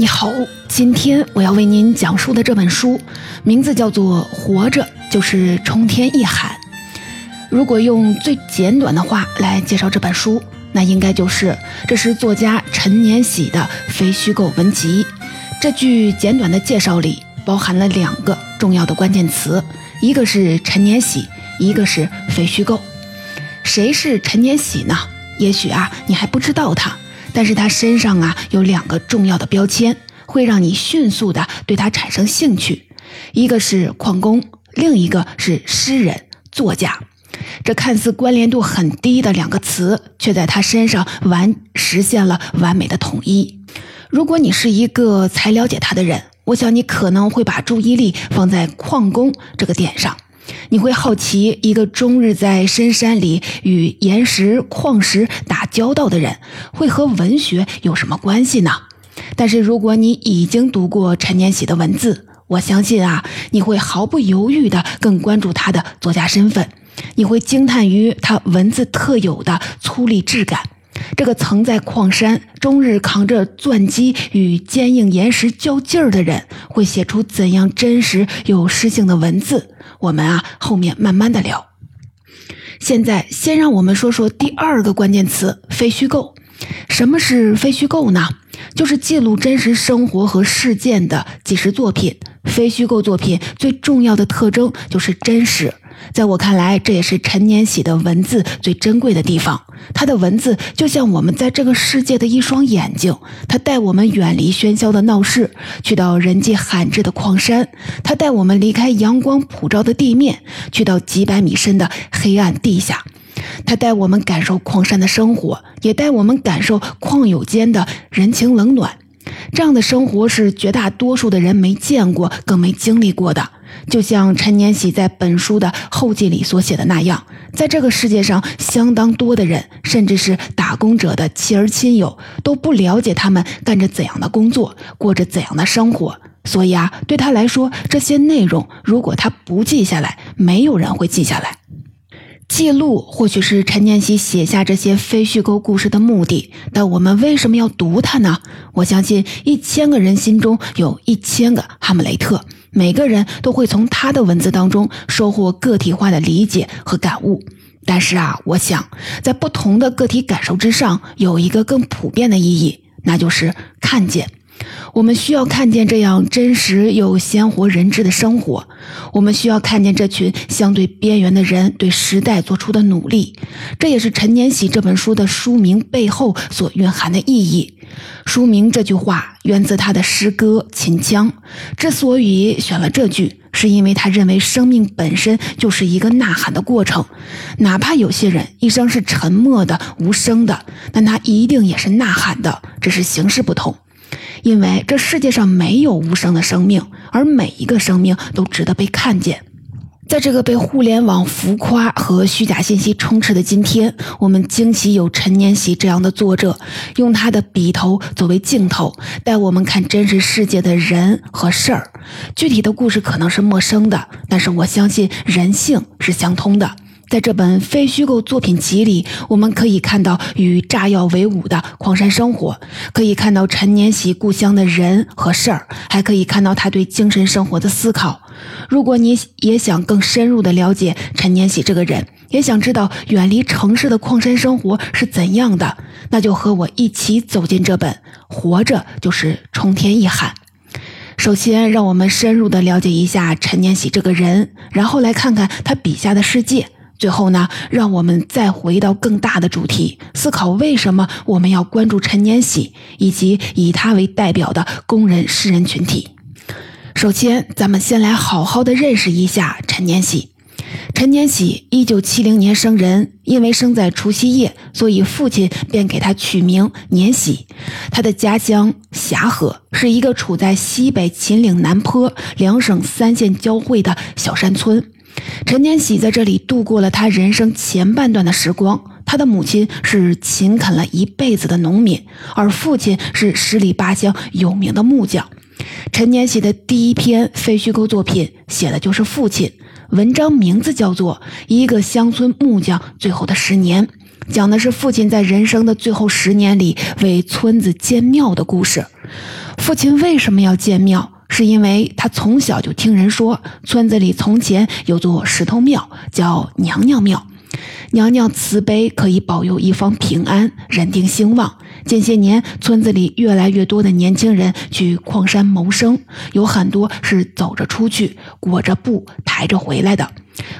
你好，今天我要为您讲述的这本书名字叫做《活着就是冲天一喊》。如果用最简短的话来介绍这本书，那应该就是这是作家陈年喜的非虚构文集。这句简短的介绍里包含了两个重要的关键词，一个是陈年喜，一个是非虚构。谁是陈年喜呢？也许啊，你还不知道他。但是他身上啊有两个重要的标签，会让你迅速的对他产生兴趣，一个是矿工，另一个是诗人、作家。这看似关联度很低的两个词，却在他身上完实现了完美的统一。如果你是一个才了解他的人，我想你可能会把注意力放在矿工这个点上。你会好奇，一个终日在深山里与岩石、矿石打交道的人，会和文学有什么关系呢？但是，如果你已经读过陈年喜的文字，我相信啊，你会毫不犹豫地更关注他的作家身份。你会惊叹于他文字特有的粗粝质感。这个曾在矿山终日扛着钻机与坚硬岩石较劲儿的人，会写出怎样真实有诗性的文字？我们啊，后面慢慢的聊。现在先让我们说说第二个关键词：非虚构。什么是非虚构呢？就是记录真实生活和事件的纪实作品。非虚构作品最重要的特征就是真实。在我看来，这也是陈年喜的文字最珍贵的地方。他的文字就像我们在这个世界的一双眼睛，他带我们远离喧嚣的闹市，去到人迹罕至的矿山；他带我们离开阳光普照的地面，去到几百米深的黑暗地下；他带我们感受矿山的生活，也带我们感受矿友间的人情冷暖。这样的生活是绝大多数的人没见过，更没经历过的。就像陈年喜在本书的后记里所写的那样，在这个世界上，相当多的人，甚至是打工者的妻儿亲友，都不了解他们干着怎样的工作，过着怎样的生活。所以啊，对他来说，这些内容如果他不记下来，没有人会记下来。记录或许是陈念喜写下这些非虚构故事的目的，但我们为什么要读它呢？我相信一千个人心中有一千个哈姆雷特，每个人都会从他的文字当中收获个体化的理解和感悟。但是啊，我想在不同的个体感受之上，有一个更普遍的意义，那就是看见。我们需要看见这样真实又鲜活人质的生活，我们需要看见这群相对边缘的人对时代做出的努力。这也是陈年喜这本书的书名背后所蕴含的意义。书名这句话源自他的诗歌《秦腔》。之所以选了这句，是因为他认为生命本身就是一个呐喊的过程，哪怕有些人一生是沉默的、无声的，但他一定也是呐喊的，只是形式不同。因为这世界上没有无声的生命，而每一个生命都值得被看见。在这个被互联网浮夸和虚假信息充斥的今天，我们惊喜有陈年喜这样的作者，用他的笔头作为镜头，带我们看真实世界的人和事儿。具体的故事可能是陌生的，但是我相信人性是相通的。在这本非虚构作品集里，我们可以看到与炸药为伍的矿山生活，可以看到陈年喜故乡的人和事儿，还可以看到他对精神生活的思考。如果你也想更深入的了解陈年喜这个人，也想知道远离城市的矿山生活是怎样的，那就和我一起走进这本《活着就是冲天一喊》。首先，让我们深入的了解一下陈年喜这个人，然后来看看他笔下的世界。最后呢，让我们再回到更大的主题，思考为什么我们要关注陈年喜，以及以他为代表的工人诗人群体。首先，咱们先来好好的认识一下陈年喜。陈年喜，一九七零年生人，因为生在除夕夜，所以父亲便给他取名年喜。他的家乡霞河是一个处在西北秦岭南坡两省三县交汇的小山村。陈年喜在这里度过了他人生前半段的时光。他的母亲是勤恳了一辈子的农民，而父亲是十里八乡有名的木匠。陈年喜的第一篇非虚构作品写的就是父亲，文章名字叫做《一个乡村木匠最后的十年》，讲的是父亲在人生的最后十年里为村子建庙的故事。父亲为什么要建庙？是因为他从小就听人说，村子里从前有座石头庙，叫娘娘庙。娘娘慈悲，可以保佑一方平安，人丁兴旺。近些年，村子里越来越多的年轻人去矿山谋生，有很多是走着出去，裹着布抬着回来的。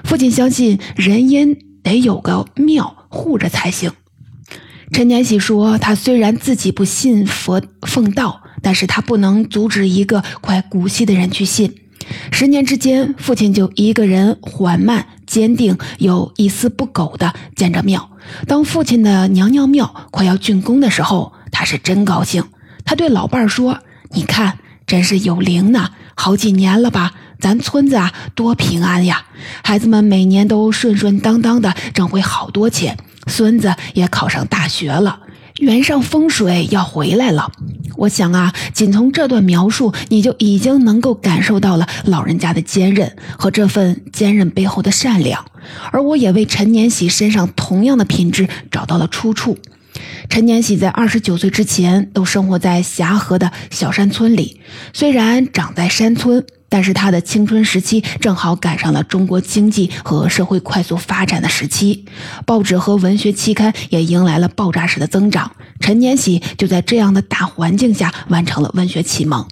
父亲相信，人因得有个庙护着才行。陈年喜说：“他虽然自己不信佛奉道，但是他不能阻止一个快古稀的人去信。十年之间，父亲就一个人缓慢。”坚定有一丝不苟地建着庙。当父亲的娘娘庙快要竣工的时候，他是真高兴。他对老伴儿说：“你看，真是有灵呢！好几年了吧，咱村子啊多平安呀！孩子们每年都顺顺当当的挣回好多钱，孙子也考上大学了。”原上风水要回来了，我想啊，仅从这段描述，你就已经能够感受到了老人家的坚韧和这份坚韧背后的善良。而我也为陈年喜身上同样的品质找到了出处。陈年喜在二十九岁之前都生活在霞河的小山村里，虽然长在山村。但是他的青春时期正好赶上了中国经济和社会快速发展的时期，报纸和文学期刊也迎来了爆炸式的增长。陈年喜就在这样的大环境下完成了文学启蒙。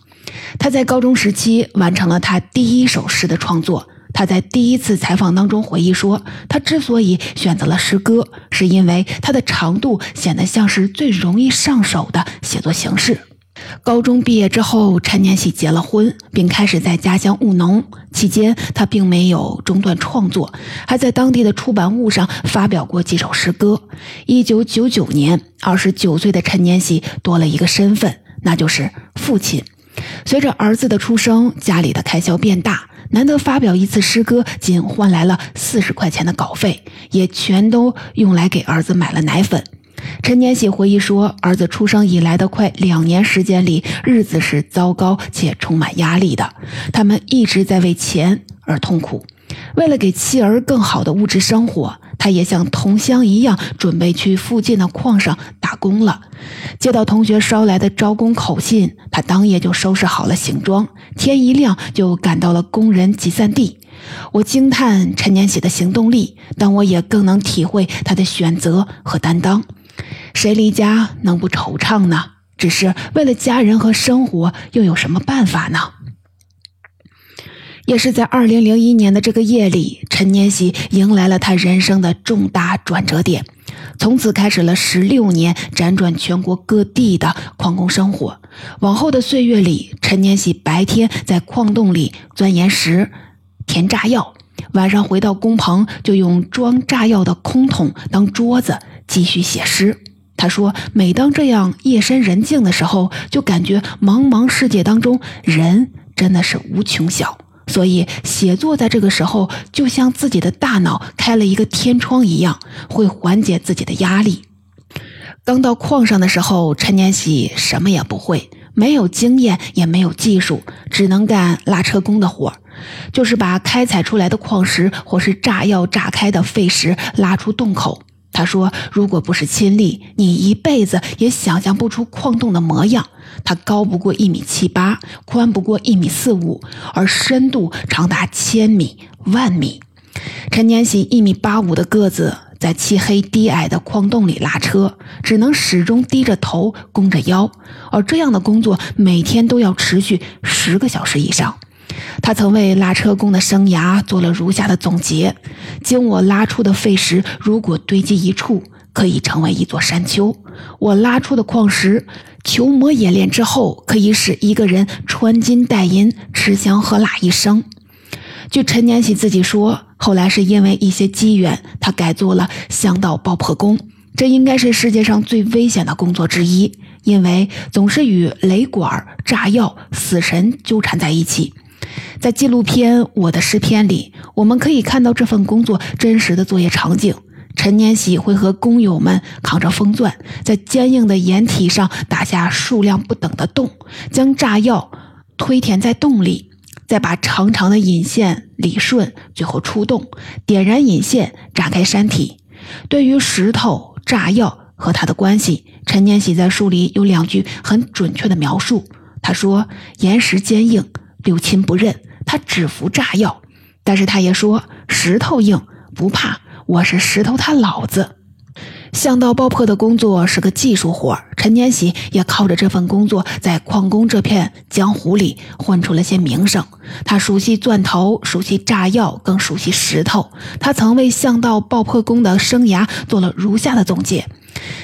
他在高中时期完成了他第一首诗的创作。他在第一次采访当中回忆说，他之所以选择了诗歌，是因为它的长度显得像是最容易上手的写作形式。高中毕业之后，陈年喜结了婚，并开始在家乡务农。期间，他并没有中断创作，还在当地的出版物上发表过几首诗歌。一九九九年，二十九岁的陈年喜多了一个身份，那就是父亲。随着儿子的出生，家里的开销变大，难得发表一次诗歌，仅换来了四十块钱的稿费，也全都用来给儿子买了奶粉。陈年喜回忆说：“儿子出生以来的快两年时间里，日子是糟糕且充满压力的。他们一直在为钱而痛苦。为了给妻儿更好的物质生活，他也像同乡一样，准备去附近的矿上打工了。接到同学捎来的招工口信，他当夜就收拾好了行装，天一亮就赶到了工人集散地。我惊叹陈年喜的行动力，但我也更能体会他的选择和担当。”谁离家能不惆怅呢？只是为了家人和生活，又有什么办法呢？也是在二零零一年的这个夜里，陈年喜迎来了他人生的重大转折点，从此开始了十六年辗转全国各地的矿工生活。往后的岁月里，陈年喜白天在矿洞里钻岩石、填炸药，晚上回到工棚就用装炸药的空桶当桌子。继续写诗。他说：“每当这样夜深人静的时候，就感觉茫茫世界当中人真的是无穷小。所以写作在这个时候，就像自己的大脑开了一个天窗一样，会缓解自己的压力。”刚到矿上的时候，陈年喜什么也不会，没有经验，也没有技术，只能干拉车工的活就是把开采出来的矿石或是炸药炸开的废石拉出洞口。他说：“如果不是亲历，你一辈子也想象不出矿洞的模样。它高不过一米七八，宽不过一米四五，而深度长达千米、万米。”陈年喜一米八五的个子，在漆黑低矮的矿洞里拉车，只能始终低着头、弓着腰，而这样的工作每天都要持续十个小时以上。他曾为拉车工的生涯做了如下的总结：经我拉出的废石，如果堆积一处，可以成为一座山丘；我拉出的矿石，球磨冶炼之后，可以使一个人穿金戴银、吃香喝辣一生。据陈年喜自己说，后来是因为一些机缘，他改做了香道爆破工，这应该是世界上最危险的工作之一，因为总是与雷管、炸药、死神纠缠在一起。在纪录片《我的诗篇》里，我们可以看到这份工作真实的作业场景。陈年喜会和工友们扛着风钻，在坚硬的岩体上打下数量不等的洞，将炸药推填在洞里，再把长长的引线理顺，最后出洞，点燃引线，炸开山体。对于石头、炸药、和他的关系，陈年喜在书里有两句很准确的描述。他说：“岩石坚硬，六亲不认，他只服炸药。”但是他也说：“石头硬，不怕，我是石头他老子。”巷道爆破的工作是个技术活陈年喜也靠着这份工作在矿工这片江湖里混出了些名声。他熟悉钻头，熟悉炸药，更熟悉石头。他曾为巷道爆破工的生涯做了如下的总结：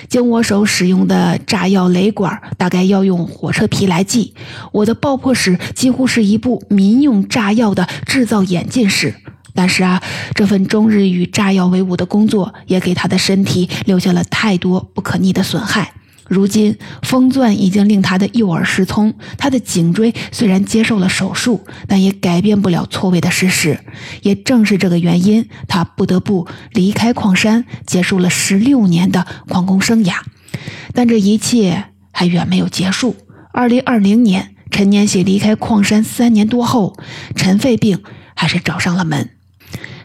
经我手使用的炸药雷管大概要用火车皮来计。我的爆破史几乎是一部民用炸药的制造演进史。但是啊，这份终日与炸药为伍的工作，也给他的身体留下了太多不可逆的损害。如今，风钻已经令他的右耳失聪，他的颈椎虽然接受了手术，但也改变不了错位的事实。也正是这个原因，他不得不离开矿山，结束了十六年的矿工生涯。但这一切还远没有结束。二零二零年，陈年喜离开矿山三年多后，尘肺病还是找上了门。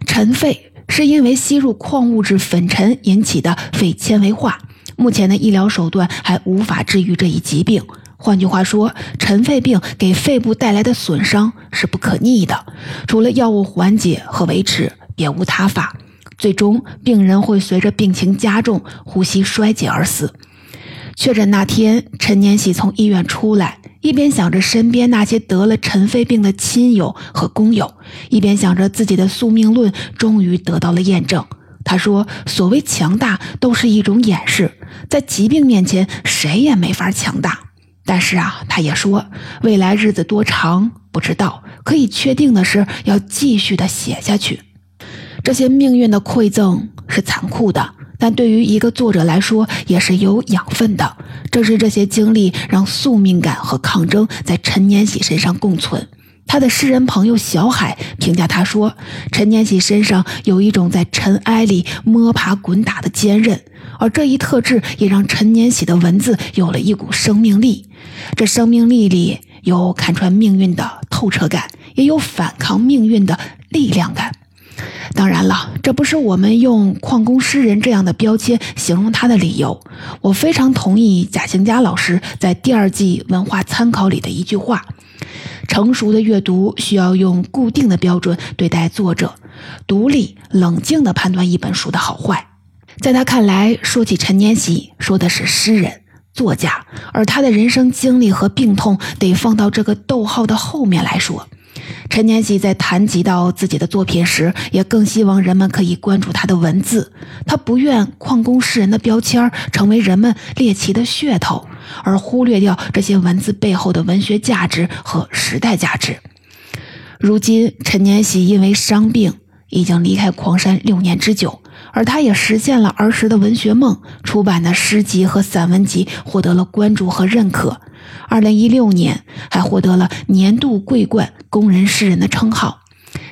尘肺是因为吸入矿物质粉尘引起的肺纤维化，目前的医疗手段还无法治愈这一疾病。换句话说，尘肺病给肺部带来的损伤是不可逆的，除了药物缓解和维持，别无他法。最终，病人会随着病情加重，呼吸衰竭而死。确诊那天，陈年喜从医院出来。一边想着身边那些得了尘肺病的亲友和工友，一边想着自己的宿命论终于得到了验证。他说：“所谓强大，都是一种掩饰，在疾病面前，谁也没法强大。”但是啊，他也说：“未来日子多长不知道，可以确定的是要继续的写下去。这些命运的馈赠是残酷的。”但对于一个作者来说，也是有养分的。正是这些经历，让宿命感和抗争在陈年喜身上共存。他的诗人朋友小海评价他说：“陈年喜身上有一种在尘埃里摸爬滚打的坚韧，而这一特质也让陈年喜的文字有了一股生命力。这生命力里有看穿命运的透彻感，也有反抗命运的力量感。”当然了，这不是我们用矿工诗人这样的标签形容他的理由。我非常同意贾行家老师在第二季文化参考里的一句话：成熟的阅读需要用固定的标准对待作者，独立冷静地判断一本书的好坏。在他看来，说起陈年喜，说的是诗人、作家，而他的人生经历和病痛得放到这个逗号的后面来说。陈年喜在谈及到自己的作品时，也更希望人们可以关注他的文字。他不愿矿工诗人的标签成为人们猎奇的噱头，而忽略掉这些文字背后的文学价值和时代价值。如今，陈年喜因为伤病已经离开矿山六年之久，而他也实现了儿时的文学梦，出版的诗集和散文集获得了关注和认可。二零一六年，还获得了年度桂冠工人诗人的称号。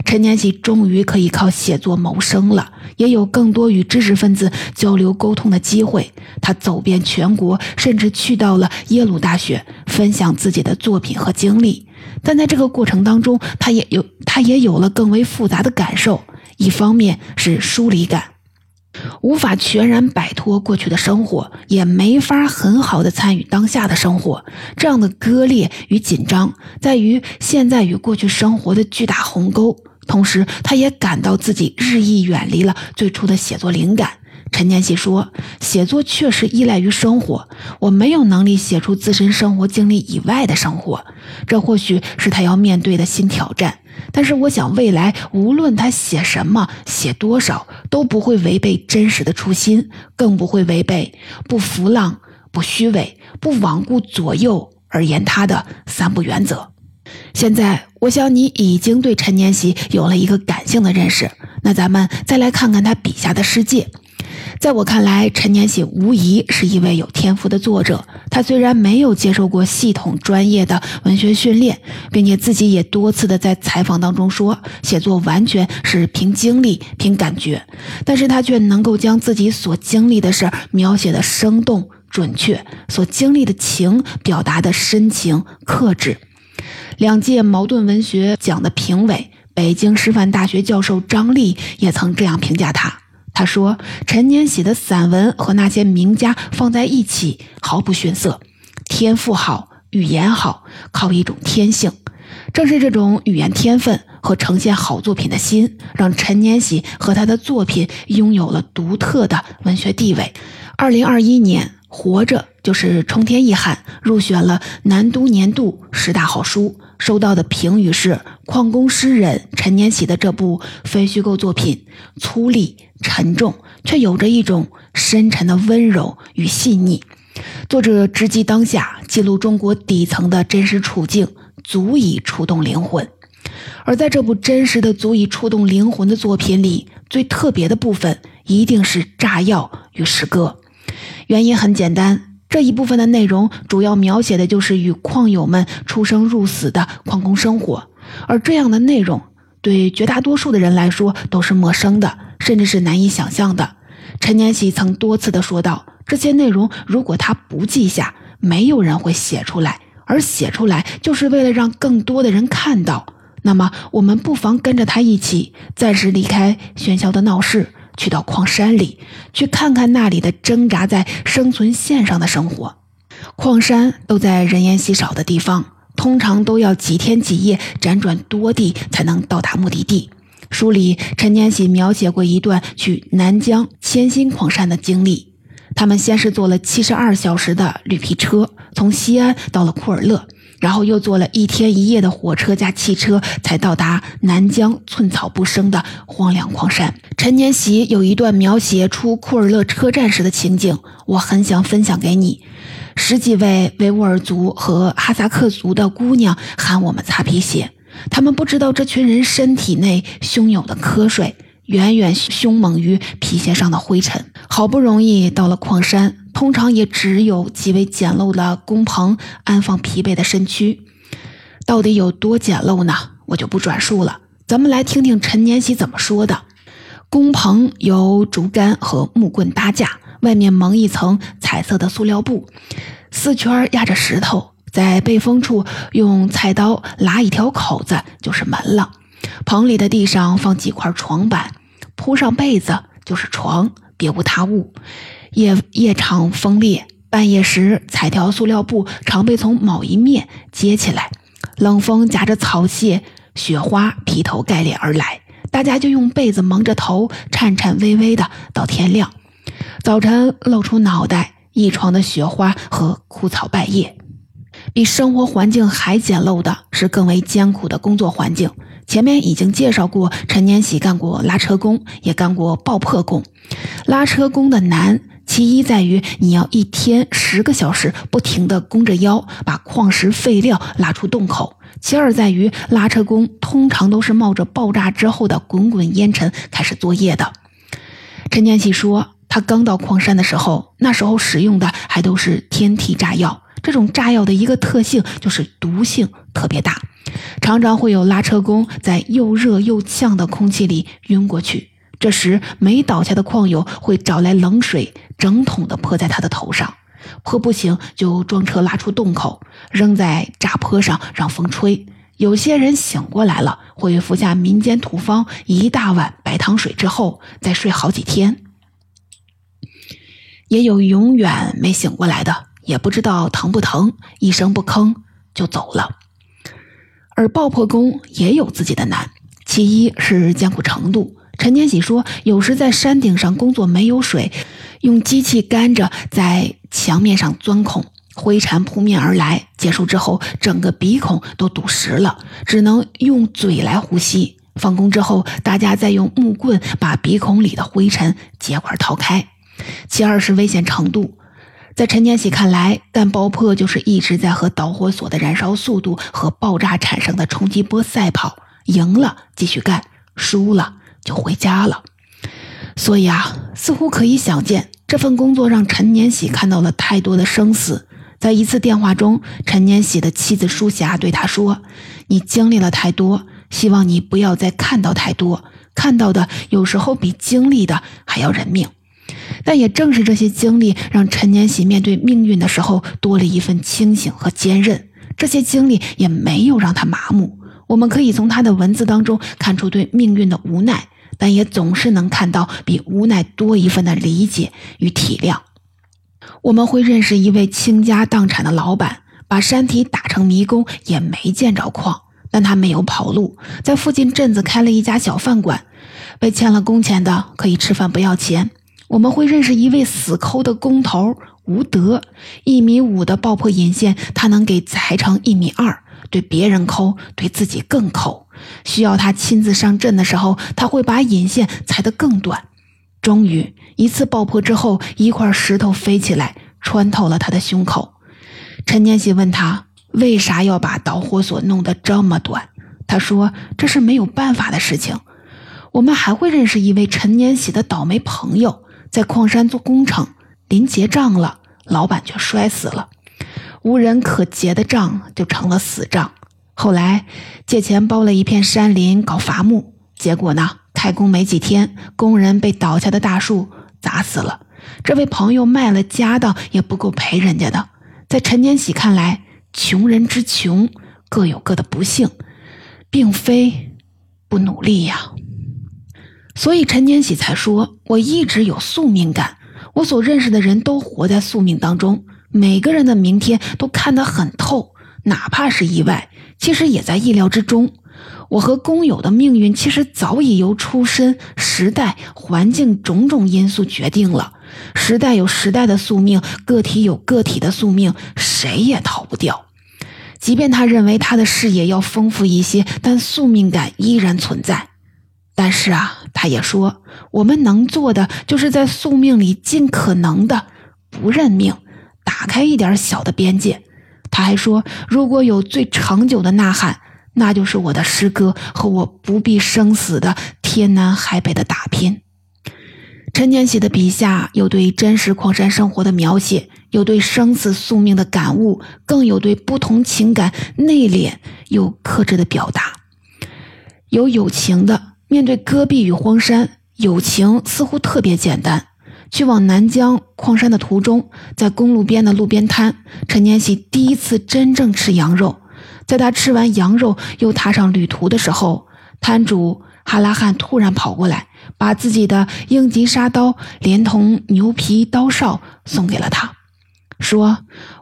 陈年喜终于可以靠写作谋生了，也有更多与知识分子交流沟通的机会。他走遍全国，甚至去到了耶鲁大学，分享自己的作品和经历。但在这个过程当中，他也有他也有了更为复杂的感受。一方面是疏离感。无法全然摆脱过去的生活，也没法很好的参与当下的生活。这样的割裂与紧张，在于现在与过去生活的巨大鸿沟。同时，他也感到自己日益远离了最初的写作灵感。陈年喜说：“写作确实依赖于生活，我没有能力写出自身生活经历以外的生活。这或许是他要面对的新挑战。”但是我想，未来无论他写什么、写多少，都不会违背真实的初心，更不会违背不浮浪、不虚伪、不罔顾左右而言他的三不原则。现在，我想你已经对陈年喜有了一个感性的认识，那咱们再来看看他笔下的世界。在我看来，陈年喜无疑是一位有天赋的作者。他虽然没有接受过系统专业的文学训练，并且自己也多次的在采访当中说，写作完全是凭经历、凭感觉，但是他却能够将自己所经历的事描写的生动准确，所经历的情表达的深情克制。两届茅盾文学奖的评委，北京师范大学教授张力也曾这样评价他。他说：“陈年喜的散文和那些名家放在一起，毫不逊色。天赋好，语言好，靠一种天性。正是这种语言天分和呈现好作品的心，让陈年喜和他的作品拥有了独特的文学地位。”二零二一年，《活着》就是冲天一喊入选了南都年度十大好书。收到的评语是：矿工诗人陈年喜的这部非虚构作品粗粝沉重，却有着一种深沉的温柔与细腻。作者直击当下，记录中国底层的真实处境，足以触动灵魂。而在这部真实的、足以触动灵魂的作品里，最特别的部分一定是炸药与诗歌。原因很简单。这一部分的内容主要描写的就是与矿友们出生入死的矿工生活，而这样的内容对绝大多数的人来说都是陌生的，甚至是难以想象的。陈年喜曾多次的说道：“这些内容如果他不记下，没有人会写出来，而写出来就是为了让更多的人看到。那么，我们不妨跟着他一起，暂时离开喧嚣的闹市。”去到矿山里，去看看那里的挣扎在生存线上的生活。矿山都在人烟稀少的地方，通常都要几天几夜辗转多地才能到达目的地。书里陈年喜描写过一段去南疆千辛矿山的经历。他们先是坐了七十二小时的绿皮车，从西安到了库尔勒。然后又坐了一天一夜的火车加汽车，才到达南疆寸草不生的荒凉矿山。陈年喜有一段描写出库尔勒车站时的情景，我很想分享给你。十几位维吾尔族和哈萨克族的姑娘喊我们擦皮鞋，他们不知道这群人身体内汹涌的瞌睡远远凶猛于皮鞋上的灰尘。好不容易到了矿山。通常也只有极为简陋的工棚安放疲惫的身躯，到底有多简陋呢？我就不转述了。咱们来听听陈年喜怎么说的：工棚由竹竿和木棍搭架，外面蒙一层彩色的塑料布，四圈压着石头，在背风处用菜刀拉一条口子就是门了。棚里的地上放几块床板，铺上被子就是床，别无他物。夜夜场风烈，半夜时彩条塑料布常被从某一面揭起来，冷风夹着草屑、雪花劈头盖脸而来，大家就用被子蒙着头，颤颤巍巍的到天亮。早晨露出脑袋，一床的雪花和枯草败叶。比生活环境还简陋的是更为艰苦的工作环境。前面已经介绍过，陈年喜干过拉车工，也干过爆破工。拉车工的难。其一在于你要一天十个小时不停地弓着腰把矿石废料拉出洞口；其二在于拉车工通常都是冒着爆炸之后的滚滚烟尘开始作业的。陈年喜说，他刚到矿山的时候，那时候使用的还都是天体炸药。这种炸药的一个特性就是毒性特别大，常常会有拉车工在又热又呛的空气里晕过去。这时，没倒下的矿友会找来冷水，整桶的泼在他的头上，泼不醒就装车拉出洞口，扔在炸坡上让风吹。有些人醒过来了，会服下民间土方一大碗白糖水之后再睡好几天。也有永远没醒过来的，也不知道疼不疼，一声不吭就走了。而爆破工也有自己的难，其一是艰苦程度。陈年喜说：“有时在山顶上工作没有水，用机器干着在墙面上钻孔，灰尘扑面而来。结束之后，整个鼻孔都堵实了，只能用嘴来呼吸。放工之后，大家再用木棍把鼻孔里的灰尘结块掏开。其二是危险程度，在陈年喜看来，干爆破就是一直在和导火索的燃烧速度和爆炸产生的冲击波赛跑，赢了继续干，输了。”就回家了，所以啊，似乎可以想见，这份工作让陈年喜看到了太多的生死。在一次电话中，陈年喜的妻子舒霞对他说：“你经历了太多，希望你不要再看到太多，看到的有时候比经历的还要人命。”但也正是这些经历，让陈年喜面对命运的时候多了一份清醒和坚韧。这些经历也没有让他麻木。我们可以从他的文字当中看出对命运的无奈。但也总是能看到比无奈多一份的理解与体谅。我们会认识一位倾家荡产的老板，把山体打成迷宫也没见着矿，但他没有跑路，在附近镇子开了一家小饭馆，被欠了工钱的可以吃饭不要钱。我们会认识一位死抠的工头吴德，一米五的爆破引线，他能给裁成一米二，对别人抠，对自己更抠。需要他亲自上阵的时候，他会把引线裁得更短。终于，一次爆破之后，一块石头飞起来，穿透了他的胸口。陈年喜问他为啥要把导火索弄得这么短，他说这是没有办法的事情。我们还会认识一位陈年喜的倒霉朋友，在矿山做工程，临结账了，老板却摔死了，无人可结的账就成了死账。后来借钱包了一片山林搞伐木，结果呢，开工没几天，工人被倒下的大树砸死了。这位朋友卖了家当也不够赔人家的。在陈年喜看来，穷人之穷各有各的不幸，并非不努力呀。所以陈年喜才说：“我一直有宿命感，我所认识的人都活在宿命当中，每个人的明天都看得很透，哪怕是意外。”其实也在意料之中。我和工友的命运，其实早已由出身、时代、环境种种因素决定了。时代有时代的宿命，个体有个体的宿命，谁也逃不掉。即便他认为他的视野要丰富一些，但宿命感依然存在。但是啊，他也说，我们能做的，就是在宿命里尽可能的不认命，打开一点小的边界。他还说：“如果有最长久的呐喊，那就是我的诗歌和我不必生死的天南海北的打拼。”陈年喜的笔下有对真实矿山生活的描写，有对生死宿命的感悟，更有对不同情感内敛又克制的表达。有友情的，面对戈壁与荒山，友情似乎特别简单。去往南疆矿山的途中，在公路边的路边摊，陈年喜第一次真正吃羊肉。在他吃完羊肉又踏上旅途的时候，摊主哈拉汉突然跑过来，把自己的应急沙刀连同牛皮刀鞘送给了他，说：“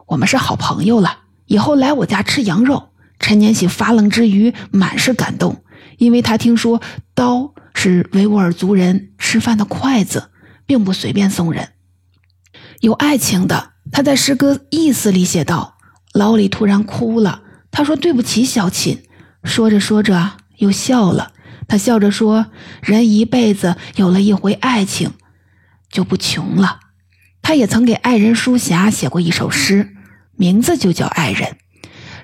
我们是好朋友了，以后来我家吃羊肉。”陈年喜发愣之余，满是感动，因为他听说刀是维吾尔族人吃饭的筷子。并不随便送人。有爱情的，他在诗歌意思里写道：“老李突然哭了，他说对不起小琴。”说着说着又笑了。他笑着说：“人一辈子有了一回爱情，就不穷了。”他也曾给爱人舒霞写过一首诗，名字就叫《爱人》。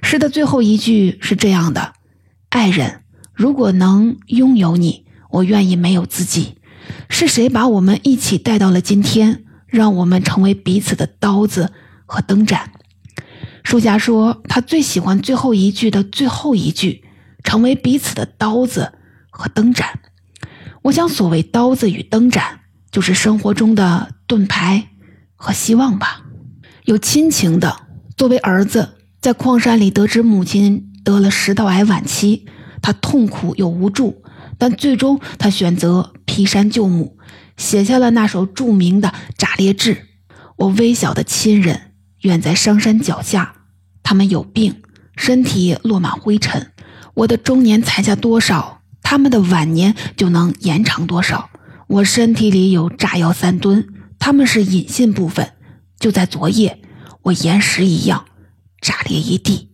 诗的最后一句是这样的：“爱人，如果能拥有你，我愿意没有自己。”是谁把我们一起带到了今天，让我们成为彼此的刀子和灯盏？舒霞说，他最喜欢最后一句的最后一句：“成为彼此的刀子和灯盏。”我想，所谓刀子与灯盏，就是生活中的盾牌和希望吧。有亲情的，作为儿子，在矿山里得知母亲得了食道癌晚期，他痛苦又无助。但最终，他选择劈山救母，写下了那首著名的《炸裂志》。我微小的亲人远在商山脚下，他们有病，身体落满灰尘。我的中年裁下多少，他们的晚年就能延长多少。我身体里有炸药三吨，他们是隐性部分。就在昨夜，我岩石一样炸裂一地。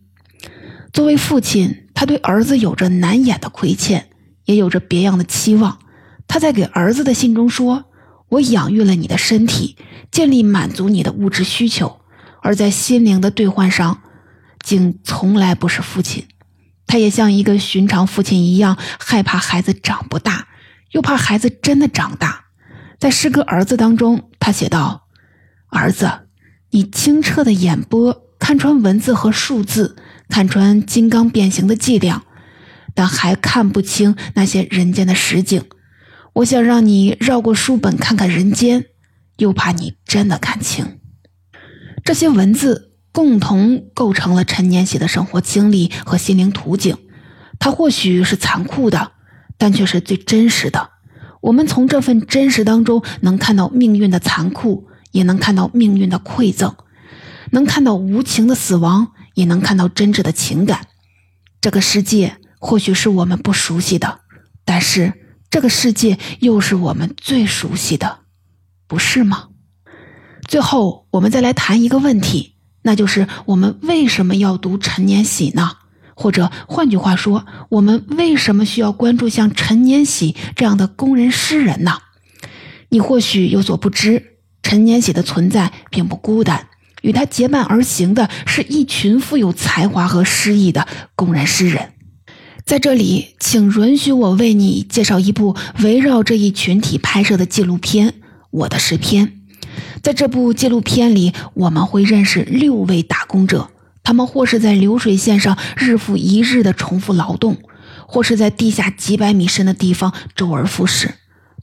作为父亲，他对儿子有着难掩的亏欠。也有着别样的期望。他在给儿子的信中说：“我养育了你的身体，尽力满足你的物质需求，而在心灵的兑换上，竟从来不是父亲。他也像一个寻常父亲一样，害怕孩子长不大，又怕孩子真的长大。”在诗歌《儿子》当中，他写道：“儿子，你清澈的眼波看穿文字和数字，看穿金刚变形的伎俩。”但还看不清那些人间的实景，我想让你绕过书本看看人间，又怕你真的看清。这些文字共同构成了陈年喜的生活经历和心灵图景。它或许是残酷的，但却是最真实的。我们从这份真实当中能看到命运的残酷，也能看到命运的馈赠，能看到无情的死亡，也能看到真挚的情感。这个世界或许是我们不熟悉的，但是这个世界又是我们最熟悉的，不是吗？最后，我们再来谈一个问题，那就是我们为什么要读陈年喜呢？或者换句话说，我们为什么需要关注像陈年喜这样的工人诗人呢？你或许有所不知，陈年喜的存在并不孤单，与他结伴而行的是一群富有才华和诗意的工人诗人。在这里，请允许我为你介绍一部围绕这一群体拍摄的纪录片《我的诗篇》。在这部纪录片里，我们会认识六位打工者。他们或是在流水线上日复一日的重复劳动，或是在地下几百米深的地方周而复始。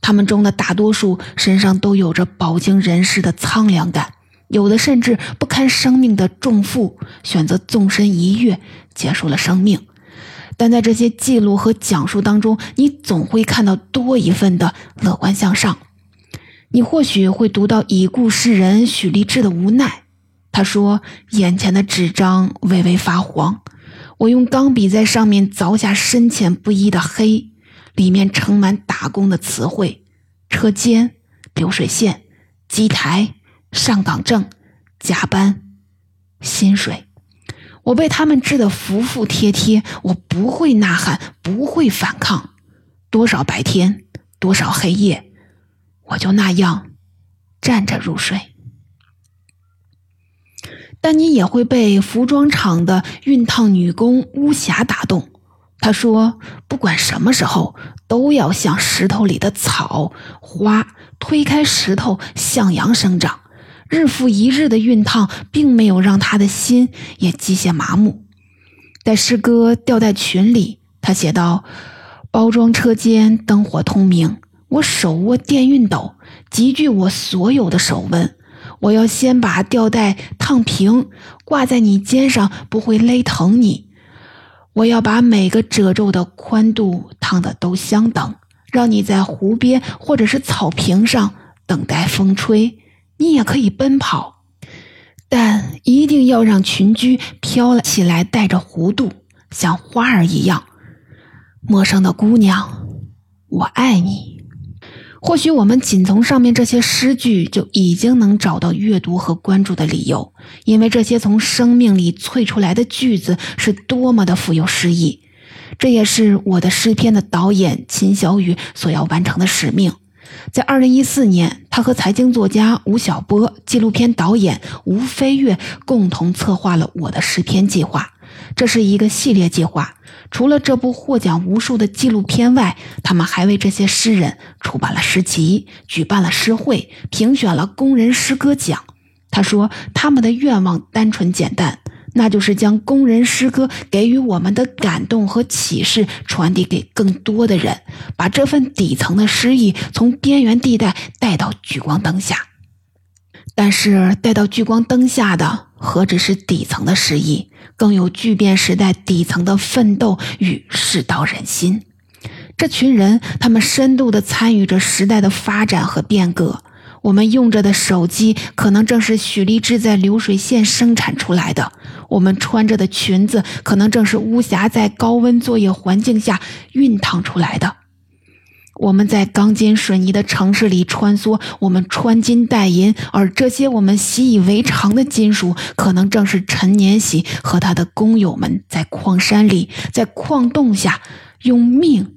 他们中的大多数身上都有着饱经人世的苍凉感，有的甚至不堪生命的重负，选择纵身一跃结束了生命。但在这些记录和讲述当中，你总会看到多一份的乐观向上。你或许会读到已故诗人许立志的无奈。他说：“眼前的纸张微微发黄，我用钢笔在上面凿下深浅不一的黑，里面盛满打工的词汇：车间、流水线、机台、上岗证、加班、薪水。我被他们治得服服帖帖，我不会呐喊，不会反抗。多少白天，多少黑夜，我就那样站着入睡。”但你也会被服装厂的熨烫女工巫霞打动。她说：“不管什么时候，都要像石头里的草花，推开石头向阳生长。”日复一日的熨烫，并没有让他的心也机械麻木。在诗歌吊带群里，他写道：“包装车间灯火通明，我手握电熨斗，集聚我所有的手温。”我要先把吊带烫平，挂在你肩上，不会勒疼你。我要把每个褶皱的宽度烫的都相等，让你在湖边或者是草坪上等待风吹。你也可以奔跑，但一定要让群居飘了起来，带着弧度，像花儿一样。陌生的姑娘，我爱你。或许我们仅从上面这些诗句就已经能找到阅读和关注的理由，因为这些从生命里萃出来的句子是多么的富有诗意。这也是我的诗篇的导演秦小雨所要完成的使命。在二零一四年，他和财经作家吴晓波、纪录片导演吴飞跃共同策划了我的诗篇计划。这是一个系列计划。除了这部获奖无数的纪录片外，他们还为这些诗人出版了诗集，举办了诗会，评选了工人诗歌奖。他说，他们的愿望单纯简单，那就是将工人诗歌给予我们的感动和启示传递给更多的人，把这份底层的诗意从边缘地带带到聚光灯下。但是，带到聚光灯下的何止是底层的诗意？更有巨变时代底层的奋斗与世道人心。这群人，他们深度的参与着时代的发展和变革。我们用着的手机，可能正是许立志在流水线生产出来的；我们穿着的裙子，可能正是巫峡在高温作业环境下熨烫出来的。我们在钢筋水泥的城市里穿梭，我们穿金戴银，而这些我们习以为常的金属，可能正是陈年喜和他的工友们在矿山里、在矿洞下用命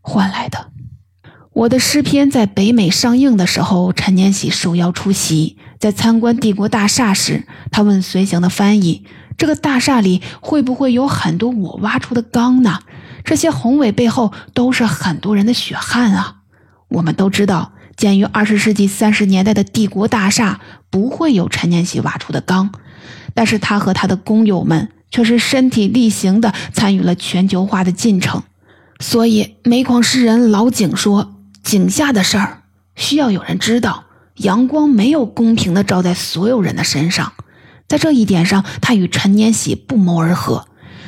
换来的。我的诗篇在北美上映的时候，陈年喜受邀出席。在参观帝国大厦时，他问随行的翻译：“这个大厦里会不会有很多我挖出的钢呢？”这些宏伟背后都是很多人的血汗啊！我们都知道，建于二十世纪三十年代的帝国大厦不会有陈年喜挖出的钢，但是他和他的工友们却是身体力行地参与了全球化的进程。所以，煤矿诗人老井说：“井下的事儿需要有人知道，阳光没有公平地照在所有人的身上。”在这一点上，他与陈年喜不谋而合。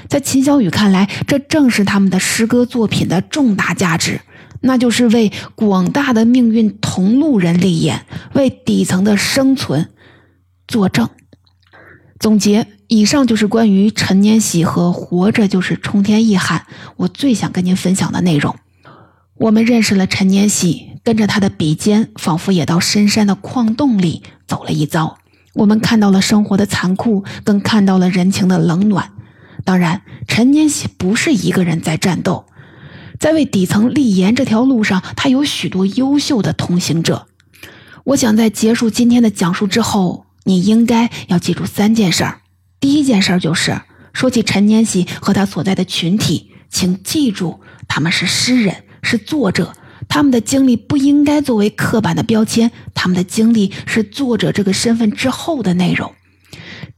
在秦小雨看来，这正是他们的诗歌作品的重大价值，那就是为广大的命运同路人立言，为底层的生存作证。总结，以上就是关于陈年喜和活着就是冲天一喊，我最想跟您分享的内容。我们认识了陈年喜，跟着他的笔尖，仿佛也到深山的矿洞里走了一遭。我们看到了生活的残酷，更看到了人情的冷暖。当然，陈年喜不是一个人在战斗。在为底层立言这条路上，他有许多优秀的同行者。我想在结束今天的讲述之后，你应该要记住三件事儿。第一件事儿就是，说起陈年喜和他所在的群体，请记住他们是诗人，是作者，他们的经历不应该作为刻板的标签，他们的经历是作者这个身份之后的内容。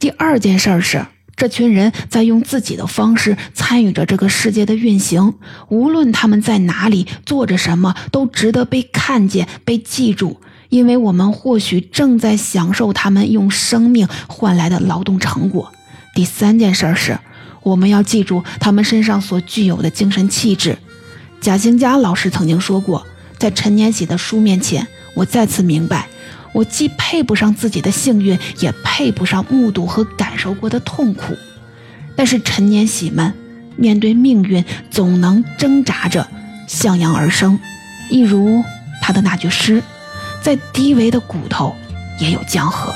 第二件事是。这群人在用自己的方式参与着这个世界的运行，无论他们在哪里做着什么，都值得被看见、被记住，因为我们或许正在享受他们用生命换来的劳动成果。第三件事是，我们要记住他们身上所具有的精神气质。贾兴佳老师曾经说过，在陈年喜的书面前，我再次明白。我既配不上自己的幸运，也配不上目睹和感受过的痛苦。但是陈年喜们面对命运，总能挣扎着向阳而生，一如他的那句诗：“在低微的骨头也有江河。”